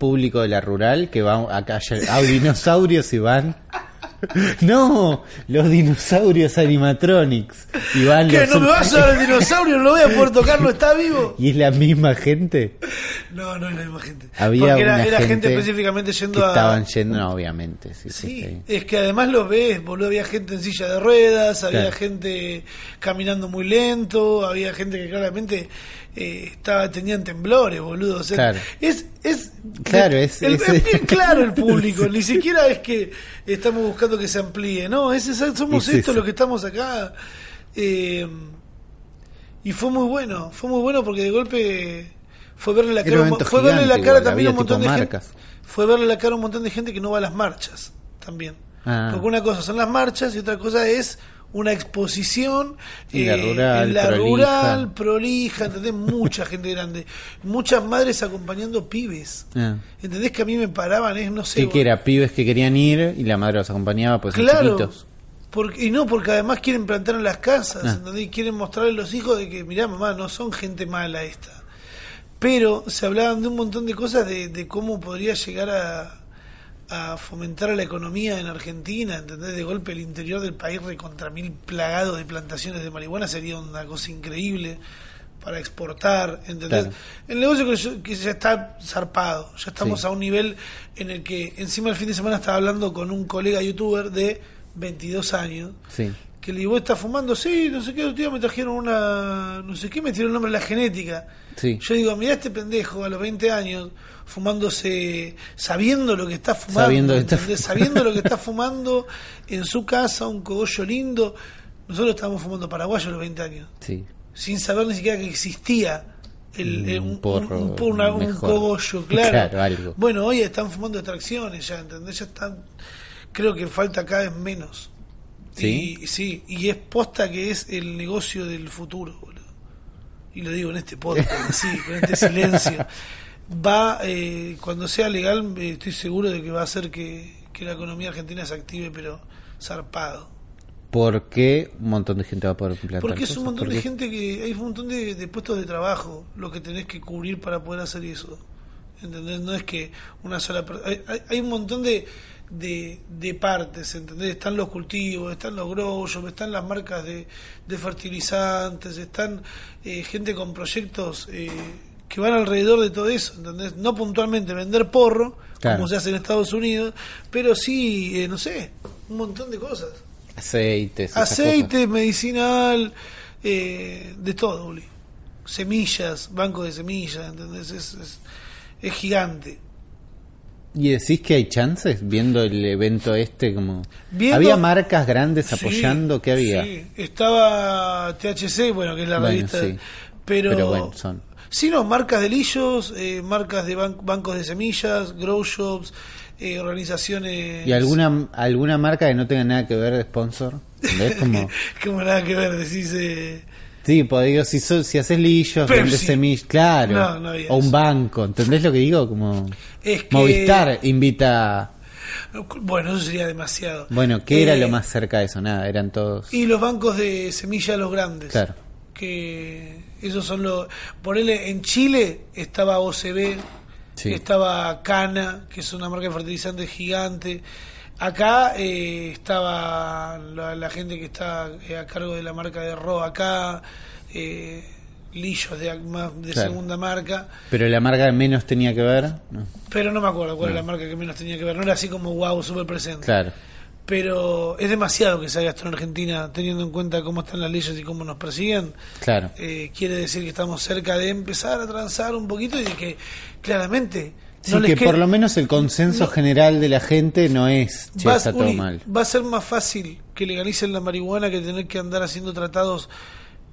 público de la rural que va acá a dinosaurios y van. No, los dinosaurios animatronics. Y van los ¿No me vas a dar el dinosaurio? ¿No lo voy a poder tocar? ¿No está vivo? (laughs) Y es la misma gente. No, no es la misma gente. Había Porque era, una era gente, gente específicamente que yendo a. estaban yendo, no, obviamente. Sí, sí, es que además lo ves, boludo, había gente en silla de ruedas, había Claro. gente caminando muy lento, había gente que claramente eh, estaba tenían temblores, boludo. O sea, Claro. es, es, Claro, es- el- es- es bien claro el público, (laughs) ni siquiera es que estamos buscando que se amplíe, no, es, somos Es estos eso. los que estamos acá. eh, y fue muy bueno, fue muy bueno porque de golpe fue verle la cara, fue verle la cara igual, también a un montón de gente, fue verle la cara a un montón de gente que no va a las marchas también. Ah. Porque una cosa son las marchas y otra cosa es una exposición la eh, en la prolija. rural, prolija, ¿entendés? Mucha gente grande. Muchas madres acompañando pibes. Ah. ¿Entendés que a mí me paraban? Es, no sé. Sí, que era pibes que querían ir y la madre los acompañaba, pues Claro. chiquitos. Porque, y no, porque además quieren plantar en las casas, Ah. ¿entendés? Y quieren mostrarle a los hijos de que, mirá, mamá, no son gente mala esta. Pero se hablaban de un montón de cosas de, de cómo podría llegar a, a fomentar a la economía en Argentina, ¿entendés? De golpe el interior del país recontra mil plagado de plantaciones de marihuana sería una cosa increíble para exportar, ¿entendés? Claro. El negocio que, yo- que ya está zarpado, ya estamos Sí. a un nivel en el que encima el fin de semana estaba hablando con un colega youtuber de 22 años Sí. que le digo, ¿vos estás fumando? Sí, no sé qué, otro día me trajeron una, no sé qué, me tiró el nombre de la genética. Sí. Yo digo, mirá este pendejo a los 20 años, fumándose, sabiendo lo que está fumando, Sabiendo que está sabiendo lo que está (laughs) fumando en su casa, un cogollo lindo. Nosotros estábamos fumando paraguayo a los 20 años, Sí. sin saber ni siquiera que existía el, Un el- un, porro un- un- una- un mejor. cogollo, claro. Claro, algo. Bueno, hoy están fumando extracciones ya, ¿entendés? Ya están, creo que falta cada vez menos. ¿Sí? Y, sí, y es posta que es el negocio del futuro, boludo. Y lo digo en este podcast, (laughs) así, con este silencio. Va, eh, cuando sea legal, eh, estoy seguro de que va a hacer que, que la economía argentina se active, pero zarpado. ¿Por qué un montón de gente va a poder plantar Porque es un montón ¿Por de qué? gente que. Hay un montón de, de puestos de trabajo lo que tenés que cubrir para poder hacer eso. ¿Entendés? No es que una sola. Hay, hay- hay un montón de, de, de partes, ¿entendés? Están los cultivos, están los grow shops, están las marcas de, de fertilizantes, están eh, gente con proyectos eh, que van alrededor de todo eso, ¿entendés? No puntualmente vender porro, Claro. como se hace en Estados Unidos, pero sí, eh, no sé, un montón de cosas. Aceites. esas Aceite, medicinal, eh, de todo, Uli. Semillas, banco de semillas, ¿entendés? Es, es, es gigante. ¿Y decís que hay chances viendo el evento este? como Viendo- ¿Había marcas grandes Sí, apoyando? ¿Qué había? sí. Estaba THC, bueno, que es la Bueno, revista. sí. Pero, Pero bueno, son. Sí, no, marcas de lillos, eh, marcas de ban- bancos de semillas, grow shops, eh, organizaciones. ¿Y alguna, alguna marca que no tenga nada que ver de sponsor? ¿Ves? Como, (laughs) Como nada que ver, decís. eh, sí, pues digo, si, so- si haces lillos, vendes semillas, claro. No, no había o un eso. banco, ¿entendés lo que digo? Como Es que- Movistar invita... Bueno, eso sería demasiado. Bueno, ¿qué era Eh, lo más cerca de eso? Nada, eran todos... Y los bancos de semilla los grandes. Claro. Que esos son los. Ponele, en Chile estaba OCB, Sí. estaba Cana, que es una marca de fertilizantes gigante. Acá eh, estaba la, la gente que está eh, a cargo de la marca de Ro acá, eh, Lillos de, de Claro. segunda marca. Pero la marca que menos tenía que ver... no. Pero no me acuerdo cuál No. era la marca que menos tenía que ver. No era así como wow, súper presente. Claro. Pero es demasiado que se haga esto en Argentina, teniendo en cuenta cómo están las leyes y cómo nos persiguen. Claro. Eh, quiere decir que estamos cerca de empezar a transar un poquito y de que claramente Sí, no que por lo menos el consenso no- general de la gente no es, che, va, está todo mal. va a ser más fácil que legalicen la marihuana que tener que andar haciendo tratados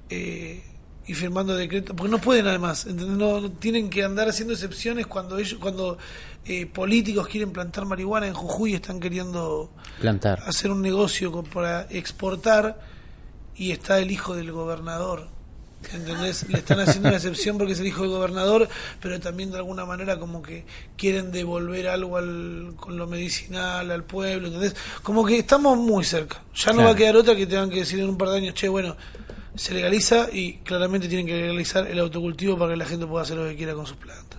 eh, y firmando decretos, porque no pueden además. No, no tienen que andar haciendo excepciones cuando ellos, cuando eh, políticos quieren plantar marihuana en Jujuy y están queriendo Plantar. hacer un negocio con- para exportar y está el hijo del gobernador. ¿Entendés? Le están haciendo una (laughs) excepción porque es el hijo del gobernador, pero también de alguna manera como que quieren devolver algo al, con lo medicinal al pueblo, ¿entendés? Como que estamos muy cerca. Ya no Claro. va a quedar otra que tengan que decir en un par de años, che, bueno, se legaliza y claramente tienen que legalizar el autocultivo para que la gente pueda hacer lo que quiera con sus plantas.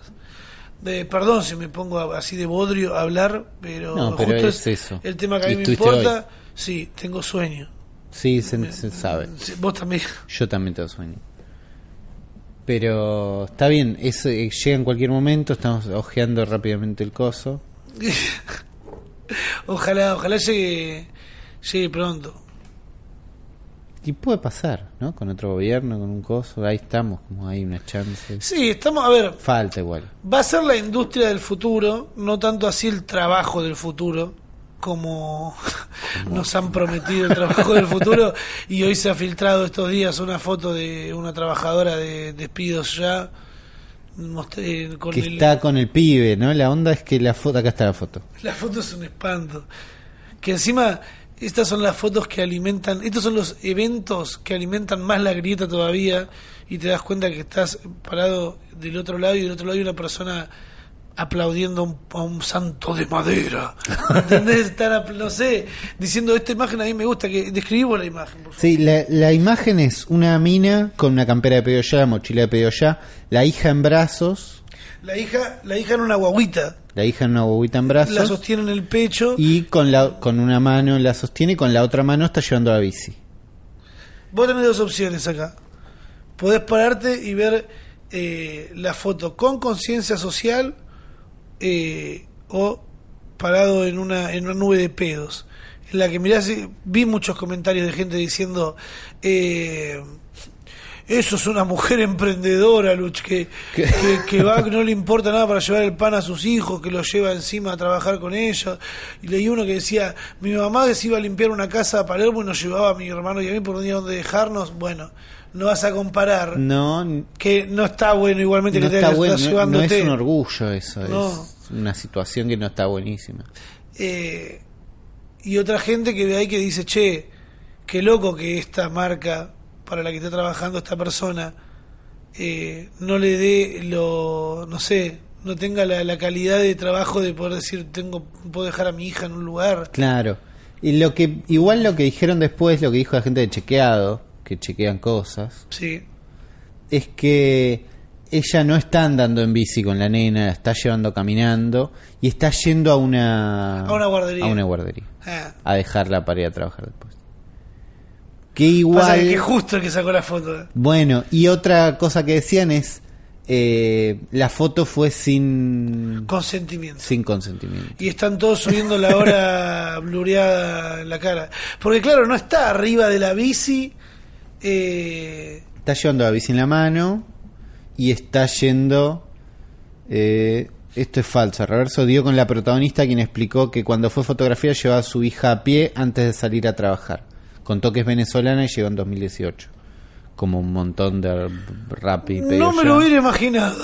De, perdón si me pongo así de bodrio a hablar, pero, No, pero justo es eso. el tema que a mí me importa. Sí, tengo sueño. Sí, se, se sabe. Vos también. Yo también tengo sueño. Pero está bien, es, eh, llega en cualquier momento, estamos ojeando rápidamente el coso. (laughs) ojalá, ojalá llegue, llegue pronto. Y puede pasar, ¿no? Con otro gobierno, con un coso, ahí estamos, como hay una chance. Sí, estamos, a ver, Falta igual. va a ser la industria del futuro, no tanto así el trabajo del futuro, como (laughs) nos han prometido el trabajo del futuro. Y hoy se ha filtrado estos días una foto de una trabajadora de despidos ya. mostré con Que el- está con el pibe, ¿no? La onda es que la foto, acá está la foto. La foto es un espanto. Que encima, estas son las fotos que alimentan, estos son los eventos que alimentan más la grieta todavía y te das cuenta que estás parado del otro lado y del otro lado hay una persona aplaudiendo a un, a un santo de madera. (laughs) ¿Entendés? Están, apl- no sé, diciendo, esta imagen a mí me gusta, que describo la imagen, por favor. Sí, la, la imagen es una mina con una campera de pedido ya, mochila de pedido ya, la hija en brazos, La hija, la hija en una guaguita, la hija en una bobita en la brazos sostiene en el pecho. y con la con una mano la sostiene y con la otra mano está llevando la bici. Vos tenés dos opciones acá. Podés pararte y ver eh, la foto con conciencia social eh, o parado en una, en una nube de pedos. En la que mirás, vi muchos comentarios de gente diciendo, eh, eso es una mujer (laughs) emprendedora, Luch, que, que, que va, que (laughs) no le importa nada para llevar el pan a sus hijos, que lo lleva encima a trabajar con ellos. Y leí uno que decía, mi mamá que se iba a limpiar una casa a Palermo y nos llevaba a mi hermano y a mí por un día donde dejarnos. Bueno, no vas a comparar, No, no que no está bueno igualmente que te está bueno, no, no llevándote. es un orgullo eso, No. es una situación que no está buenísima. Eh, y otra gente que ve ahí que dice, che, qué loco que esta marca para la que está trabajando esta persona eh, no le dé lo, no sé, no tenga la, la calidad de trabajo de poder decir, tengo, puedo dejar a mi hija en un lugar. Claro. Y lo que igual lo que dijeron después, lo que dijo la gente de chequeado, que chequean cosas, Sí, es que ella no está andando en bici con la nena, la está llevando caminando y está yendo a una A una guardería. a una guardería, Ah. a dejarla para ir a trabajar después. Que Pasa igual que, que justo el que sacó la foto. eh. Bueno, y otra cosa que decían es eh, la foto fue sin Consentimiento. sin consentimiento. Y están todos subiendo la hora (laughs) blureada en la cara. Porque claro, no está arriba de la bici. Eh, Está llevando la bici en la mano y está yendo. eh, esto es falso. Reverso dio con la protagonista quien explicó que cuando fue fotografía llevaba a su hija a pie antes de salir a trabajar. Contó que es venezolana y llegó en 2018. Como un montón de rap y no me ya. lo hubiera imaginado. (laughs)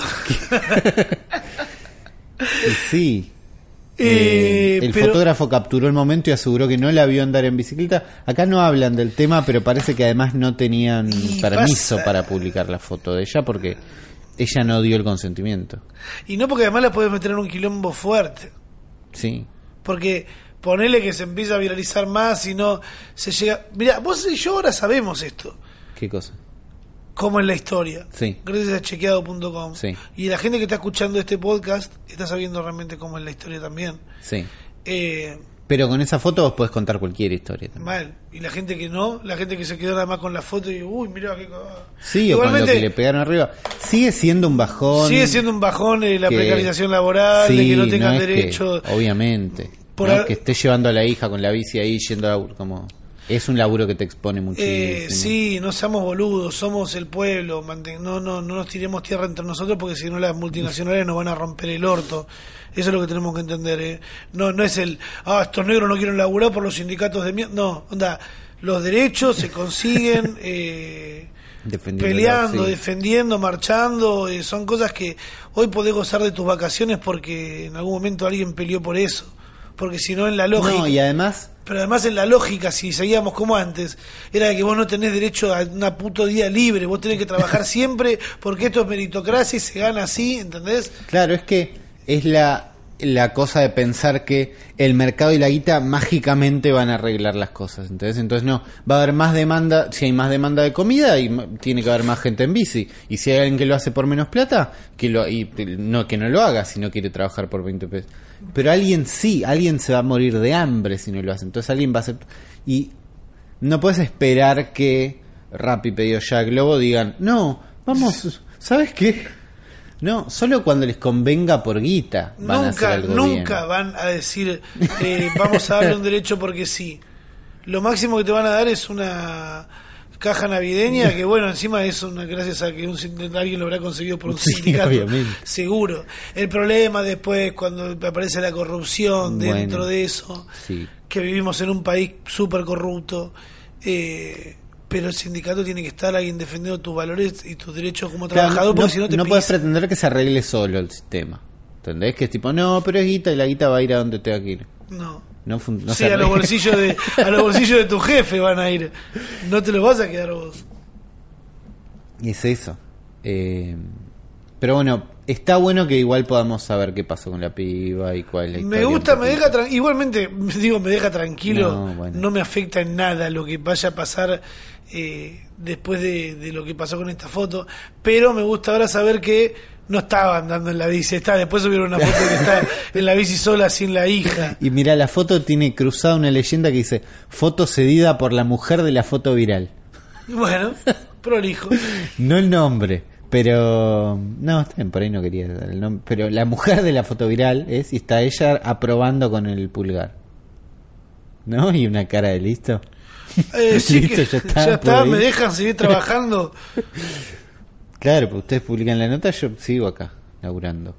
Y sí. Eh, Eh, el pero- fotógrafo capturó el momento y aseguró que no la vio andar en bicicleta. Acá no hablan del tema, pero parece que además no tenían Y permiso pasa- para publicar la foto de ella porque ella no dio el consentimiento. Y no porque además la puedes meter en un quilombo fuerte. Sí. Porque ponele que se empieza a viralizar más y no se llega. Mira, vos y yo ahora sabemos esto. ¿Qué cosa? Cómo es la historia. Sí. Gracias a chequeado.com. Sí. Y la gente que está escuchando este podcast está sabiendo realmente cómo es la historia también. Sí. Eh, Pero con esa foto vos podés contar cualquier historia también. mal. Y la gente que no, la gente que se quedó nada más con la foto y, uy, mira qué cagada. Sí, o con lo que le pegaron arriba. Sigue siendo un bajón. Sigue siendo un bajón eh, la que- precarización laboral, de que no tengan es que, derecho. obviamente. Por ¿no? a- Que esté llevando a la hija con la bici ahí yendo a como es un laburo que te expone muchísimo. Eh, sí, no seamos boludos, somos el pueblo, manten- no, no, no nos tiremos tierra entre nosotros porque si no las multinacionales nos van a romper el orto. Eso es lo que tenemos que entender. ¿eh? No, no es el, ah, estos negros no quieren laburar por los sindicatos de mierda. No, onda, los derechos se consiguen (laughs) eh, peleando, sí. defendiendo, marchando. eh, son cosas que hoy podés gozar de tus vacaciones porque en algún momento alguien peleó por eso. Porque si no, en la lógica. No, y además Pero además en la lógica, si seguíamos como antes, era que vos no tenés derecho a una puto día libre, vos tenés que trabajar (laughs) siempre porque esto es meritocracia y se gana así, ¿entendés? Claro, es que es la, la cosa de pensar que el mercado y la guita mágicamente van a arreglar las cosas. Entonces, entonces no, va a haber más demanda, si hay más demanda de comida, y tiene que haber más gente en bici. Y si hay alguien que lo hace por menos plata, que lo, y, no que no lo haga si no quiere trabajar por 20 pesos. Pero alguien sí, alguien se va a morir de hambre si no lo hace. Entonces alguien va a hacer... Y no puedes esperar que Rappi, Pedido Ya, Globo digan, no, vamos, ¿Sabes qué? No, solo cuando les convenga por guita van a hacer Nunca, algo nunca bien. van a decir, eh, vamos a darle un derecho porque sí. Lo máximo que te van a dar es una caja navideña (laughs) que bueno encima es una gracias a que un, alguien lo habrá conseguido por un Sí, sindicato obviamente. seguro el problema después cuando aparece la corrupción Bueno. dentro de eso Sí. que vivimos en un país súper corrupto eh, pero el sindicato tiene que estar alguien defendiendo tus valores y tus derechos como Claro, trabajador no, porque si no te no puedes pretender que se arregle solo el sistema. ¿Entendés? Que es tipo, no, pero es guita y la guita va a ir a donde tenga que ir. no No, no sí, a los bolsillos de a los bolsillos de tu jefe van a ir. No te los vas a quedar vos. Y es eso. Eh, pero bueno, está bueno que igual podamos saber qué pasó con la piba y cuál es la Me gusta, me deja igualmente (laughs) digo me deja tranquilo. No, me afecta en nada lo que vaya a pasar eh, después de, de lo que pasó con esta foto, pero me gusta ahora saber que no estaba andando en la bici, está después subieron una foto que está en la bici sola sin la hija. (laughs) Y mira, la foto tiene cruzada una leyenda que dice foto cedida por la mujer de la foto viral. (laughs) Bueno, prolijo. No el nombre, pero no, está bien, por ahí no quería dar el nombre, pero la mujer de la foto viral es y está ella aprobando con el pulgar. ¿No? Y una cara de listo. Eh, (laughs) sí Listo, que, ya ya está, está, por ahí. me dejan seguir trabajando. Claro, pues ustedes publican la nota, yo sigo acá, laburando.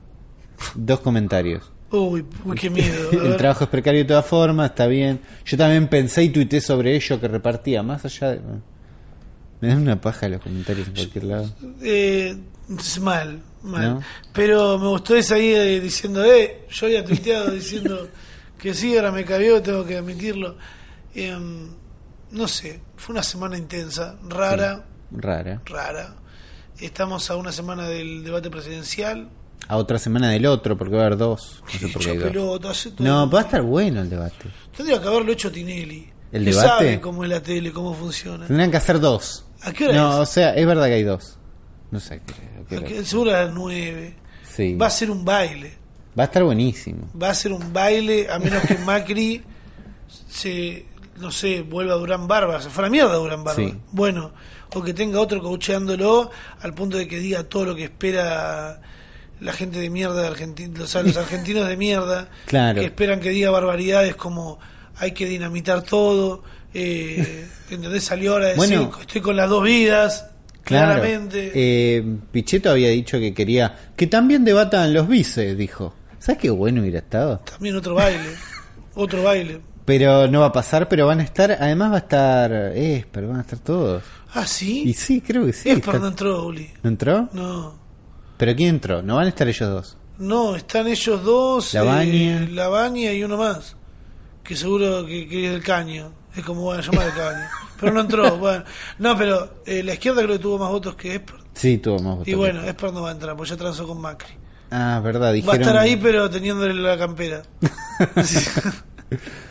Dos comentarios. Uy, uy, qué miedo. (laughs) El trabajo es precario de todas formas, está bien. Yo también pensé y tuiteé sobre ello que repartía, más allá de... Me dan una paja los comentarios en cualquier lado. Eh, es mal, mal. ¿No? Pero me gustó esa ahí eh, diciendo, eh, yo había tuiteado diciendo que sí, ahora me cabió, tengo que admitirlo. Em, no sé, fue una semana intensa, rara, Rara. rara. Estamos a una semana del debate presidencial. A otra semana del otro, porque va a haber dos. No sé por qué hay Hecho dos. pelota, hace todo. No, va a estar bueno el debate. Tendría que haberlo hecho Tinelli. ¿El que debate? sabe cómo es la tele, cómo funciona. Tendrían que hacer dos. ¿A qué hora No, es? o sea, es verdad que hay dos. No sé. a qué- Seguro a las nueve. Sí. Va a ser un baile. Va a estar buenísimo. va a ser un baile a menos que Macri se no sé vuelva a Durán Barba se fue a la mierda Durán Barba Sí. bueno o que tenga otro coacheándolo al punto de que diga todo lo que espera la gente de mierda de Argentina o sea, los (laughs) argentinos de mierda Claro. que esperan que diga barbaridades como hay que dinamitar todo eh, ¿entendés? salió ahora decir Bueno. estoy con las dos vidas Claro. claramente Eh, Pichetto había dicho que quería que también debatan los vices, dijo. ¿Sabes qué bueno hubiera estado? también otro baile otro baile Pero no va a pasar, pero van a estar, además va a estar Esper, van a estar todos. ah sí Y sí, creo que sí. Esper está- no entró Uli ¿No entró? no ¿Pero quién entró? ¿No van a estar ellos dos? No, están ellos dos, La Baña. eh, la Baña y uno más, que seguro que, que es del caño, es como van a llamar el caño. Pero no entró, (laughs) bueno. No, pero eh, la izquierda creo que tuvo más votos que Esper. Sí, tuvo más votos. Y bueno, Esper no va a entrar, pues ya transó con Macri. Ah, verdad, Va a estar ahí, pero teniéndole la campera. (laughs) (laughs)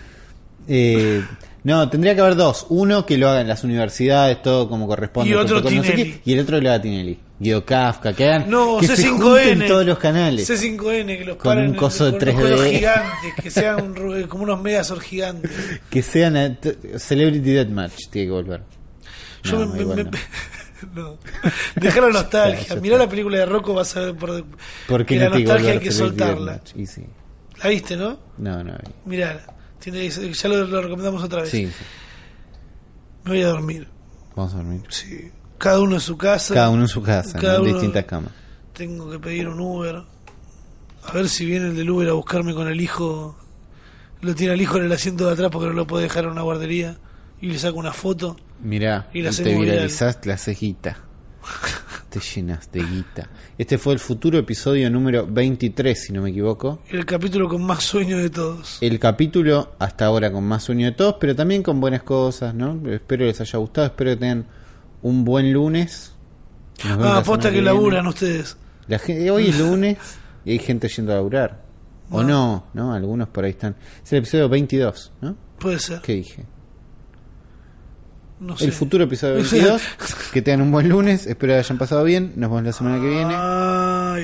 Eh, no, tendría que haber dos. Uno que lo haga en las universidades, todo como corresponde. Y otro no sé qué, y el otro lo haga Tinelli. Guido Kafka, que hagan. No, que se C5N. junten todos los canales. C5N, que los Con un en- coso de con 3D. unos gigantes, que sean un como unos megazord gigantes. (laughs) Que sean a- Celebrity Deathmatch, tiene que volver. Yo No, me, igual me- no. (laughs) no. Dejar la nostalgia. Mirá la película de Rocco, vas a ver por, ¿Por qué que la nostalgia hay que soltarla. Y sí. La viste, ¿no? No, no. Mirá, tiene, ya lo, lo recomendamos otra vez. Sí. Me voy a dormir. Vamos a dormir. Sí. Cada uno en su casa. Cada uno en su casa, Cada ¿no? en uno- distintas camas. Tengo que pedir un Uber. A ver si viene el del Uber a buscarme con el hijo. Lo tiene el hijo en el asiento de atrás porque no lo puede dejar en una guardería. Y le saco una foto. Mirá, Y la te viralizás, la haces guita. (laughs) Te llenas de guita. Este fue el futuro episodio número 23, si no me equivoco. El capítulo con más sueño de todos. El capítulo hasta ahora con más sueño de todos, pero también con buenas cosas, ¿no? Espero les haya gustado, espero que tengan un buen lunes. Ah, aposta que laburan ustedes. La gente, hoy es (laughs) lunes y hay gente yendo a laburar. O no, ¿no? Algunos por ahí están. Es el episodio 22, ¿no? Puede ser. ¿Qué dije? No sé. El futuro episodio 22. (laughs) que tengan un buen lunes. Espero que hayan pasado bien. Nos vemos la semana que viene. Ah.